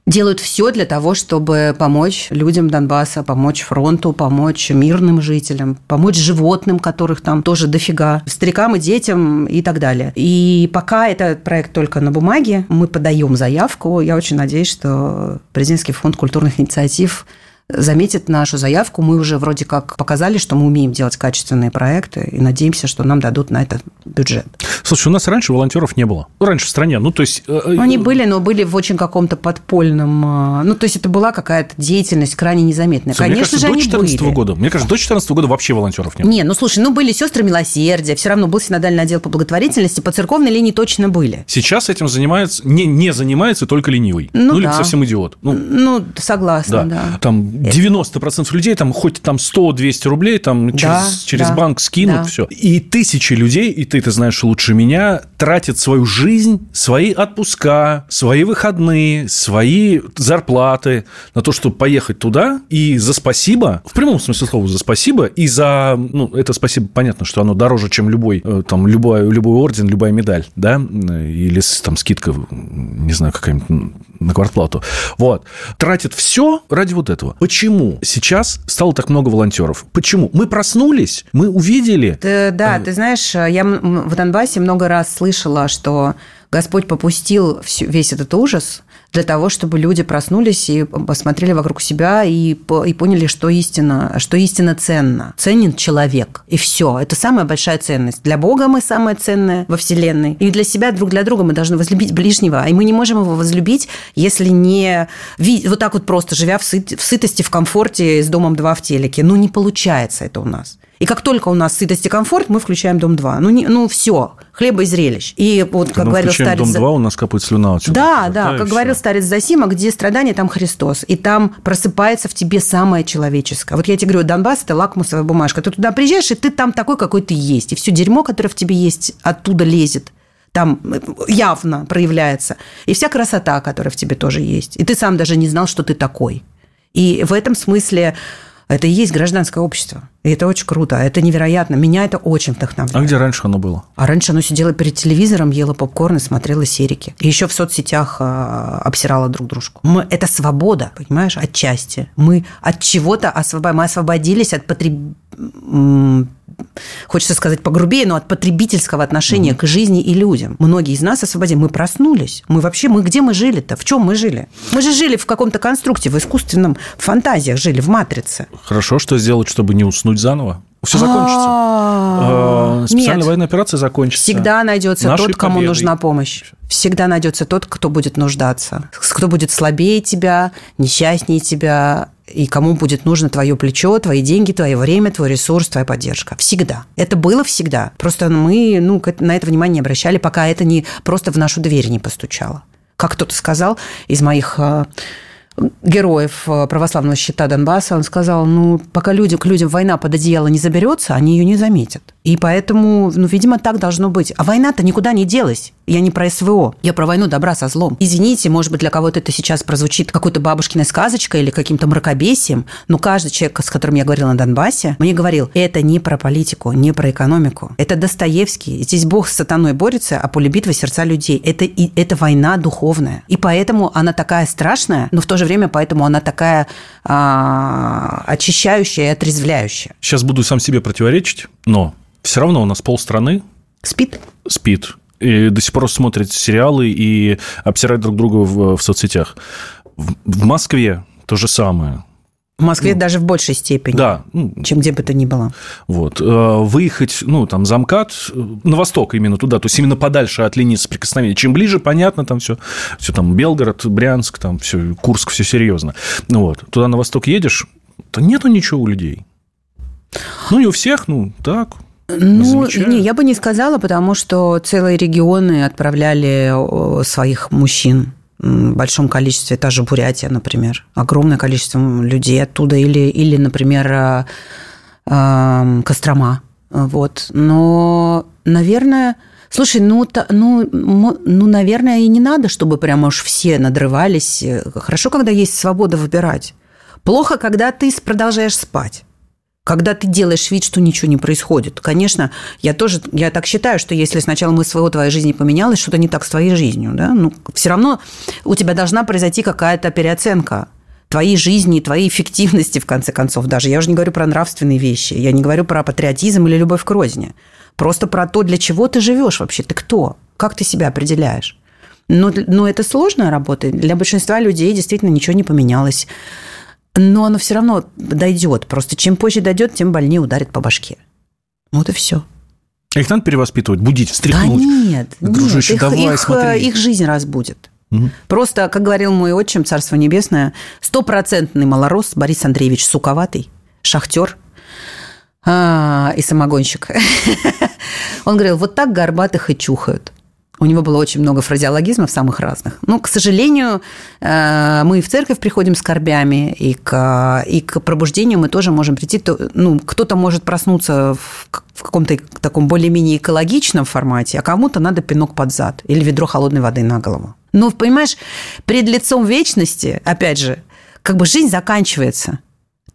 делают все для того, чтобы помочь людям Донбасса, помочь фронту, помочь мирным жителям, помочь животным, которых там тоже дофига, старикам и детям и так далее. И пока этот проект только на бумаге, мы подаем заявку. Я очень надеюсь, что президентский фонд культурных инициатив заметит нашу заявку. Мы уже вроде как показали, что мы умеем делать качественные проекты и надеемся, что нам дадут на это бюджет. Слушай, у нас раньше волонтеров не было. Ну, раньше в стране. Ну, то есть... Э, э, Они были, но были в очень каком-то подпольном... Э, ну, то есть это была какая-то деятельность крайне незаметная. Слушай, Конечно кажется, же, до 14 были. года. Мне кажется, до 14 года вообще волонтеров не было. Не, ну, слушай, ну, были сестры милосердия, все равно был синодальный отдел по благотворительности, по церковной линии точно были. Сейчас этим занимается... Не, не занимается только ленивый. Ну, ну да. или совсем идиот. Ну, ну согласна, да. да. Там 90% людей, там хоть там 100-200 рублей, там да, через, через да, банк скинут, да. все. И тысячи людей, и ты это знаешь лучше меня, тратят свою жизнь, свои отпуска, свои выходные, свои зарплаты на то, чтобы поехать туда и за спасибо, в прямом смысле слова за спасибо, и за, ну, это спасибо, понятно, что оно дороже, чем любой, э, там, любой, любой орден, любая медаль, да, или там скидка, не знаю, какая-нибудь на квартплату. Вот. Тратят все ради вот этого. Почему сейчас стало так много волонтеров? Почему? Мы проснулись, мы увидели. Ты, да, э, ты знаешь, я в Донбассе много раз слышала, что Господь попустил весь этот ужас для того, чтобы люди проснулись и посмотрели вокруг себя и, и поняли, что истина, что истина ценна. Ценен человек. И все. Это самая большая ценность. Для Бога мы самое ценное во Вселенной. И для себя, друг для друга мы должны возлюбить ближнего. И мы не можем его возлюбить, если не вот так вот просто, живя в, сыт, в сытости, в комфорте с домом 2 в телеке. Ну, не получается это у нас. И как только у нас сытость и комфорт, мы включаем Дом-2. Ну, не, ну все, хлеба и зрелищ. И вот, как говорил старец... Дом-2, у нас капает слюна отсюда. Да, да, как все. говорил старец Засима, где страдания, там Христос. И там просыпается в тебе самое человеческое. Вот я тебе говорю, Донбасс – это лакмусовая бумажка. Ты туда приезжаешь, и ты там такой, какой ты есть. И все дерьмо, которое в тебе есть, оттуда лезет там явно проявляется. И вся красота, которая в тебе тоже есть. И ты сам даже не знал, что ты такой. И в этом смысле это и есть гражданское общество. И это очень круто, это невероятно. Меня это очень вдохновляет. А где раньше оно было? А раньше оно сидело перед телевизором, ело попкорн и смотрело серики. И еще в соцсетях а, обсирало друг дружку. Мы, это свобода, понимаешь, отчасти. Мы от чего-то освободились. Мы освободились от потреб хочется сказать погрубее, но от потребительского отношения угу. к жизни и людям. Многие из нас освободили. Мы проснулись. Мы вообще, мы где мы жили-то? В чем мы жили? Мы же жили в каком-то конструкте, в искусственном в фантазиях жили, в матрице. Хорошо, что сделать, чтобы не уснуть заново? Все закончится. А, специальная военная операция закончится. Всегда найдется тот, кому нужна помощь. Всегда найдется тот, кто будет нуждаться. Кто будет слабее тебя, несчастнее тебя, и кому будет нужно твое плечо, твои деньги, твое время, твой ресурс, твоя поддержка. Всегда. Это было всегда. Просто мы ну, на это внимание не обращали, пока это не просто в нашу дверь не постучало. Как кто-то сказал из моих а, героев э, православного щита Донбасса, он сказал, ну, пока люди, к людям война под одеяло не заберется, они ее не заметят. И поэтому, ну, видимо, так должно быть. А война-то никуда не делась. Я не про СВО, я про войну добра со злом. Извините, может быть, для кого-то это сейчас прозвучит какой-то бабушкиной сказочкой или каким-то мракобесием, но каждый человек, с которым я говорила на Донбассе, мне говорил, это не про политику, не про экономику. Это Достоевский. Здесь Бог с сатаной борется, а поле битвы сердца людей. Это, и, это война духовная. И поэтому она такая страшная, но в то же время поэтому она такая а, очищающая и отрезвляющая. Сейчас буду сам себе противоречить, но все равно у нас полстраны спит. Спит. И до сих пор смотрят сериалы и обсирают друг друга в, в соцсетях. В, в Москве то же самое. В Москве ну, даже в большей степени, да. чем где бы то ни было. Вот. Э, выехать, ну, там, за МКАД, э, на восток именно туда, то есть именно подальше от линии соприкосновения. Чем ближе, понятно, там все, все там Белгород, Брянск, там все, Курск, все серьезно. Ну, вот. Туда на восток едешь, то нету ничего у людей. Ну, не у всех, ну, так, ну, не, я бы не сказала, потому что целые регионы отправляли своих мужчин в большом количестве, та же Бурятия, например, огромное количество людей оттуда, или, или например, а, Кострома. Вот. Но, наверное, слушай, ну, та, ну, ну, наверное, и не надо, чтобы прямо уж все надрывались. Хорошо, когда есть свобода выбирать. Плохо, когда ты продолжаешь спать когда ты делаешь вид, что ничего не происходит. Конечно, я тоже, я так считаю, что если сначала мы своего твоей жизни поменялось, что-то не так с твоей жизнью, да, ну, все равно у тебя должна произойти какая-то переоценка твоей жизни, твоей эффективности, в конце концов, даже. Я уже не говорю про нравственные вещи, я не говорю про патриотизм или любовь к розни. Просто про то, для чего ты живешь вообще, ты кто, как ты себя определяешь. Но, но это сложная работа. Для большинства людей действительно ничего не поменялось. Но оно все равно дойдет. Просто чем позже дойдет, тем больнее ударит по башке. Вот и все. Их надо перевоспитывать, будить, встряхнуть. Да нет, Дружище, нет. давай, их, их, смотри. их жизнь разбудит. Просто, как говорил мой отчим, Царство Небесное, стопроцентный малорос Борис Андреевич Суковатый, шахтер а, и самогонщик. Он говорил, вот так горбатых и чухают. У него было очень много фразеологизмов самых разных. Ну, к сожалению, э, мы и в церковь приходим с корбями, и к, и к пробуждению мы тоже можем прийти. Ну, кто-то может проснуться в каком-то таком более-менее экологичном формате, а кому-то надо пинок под зад или ведро холодной воды на голову. Ну, понимаешь, пред лицом вечности, опять же, как бы жизнь заканчивается.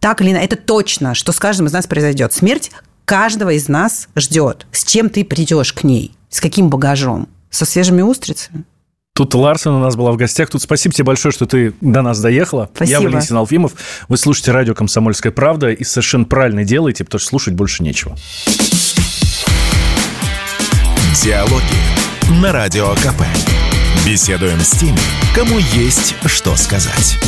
Так или иначе, это точно, что с каждым из нас произойдет. Смерть каждого из нас ждет. С чем ты придешь к ней? С каким багажом? Со свежими устрицами? Тут Ларсен у нас была в гостях. Тут спасибо тебе большое, что ты до нас доехала. Я Спасибо. Валентин Алфимов. Вы слушаете радио «Комсомольская правда» и совершенно правильно делаете, потому что слушать больше нечего. Диалоги на Радио КП. Беседуем с теми, кому есть что сказать.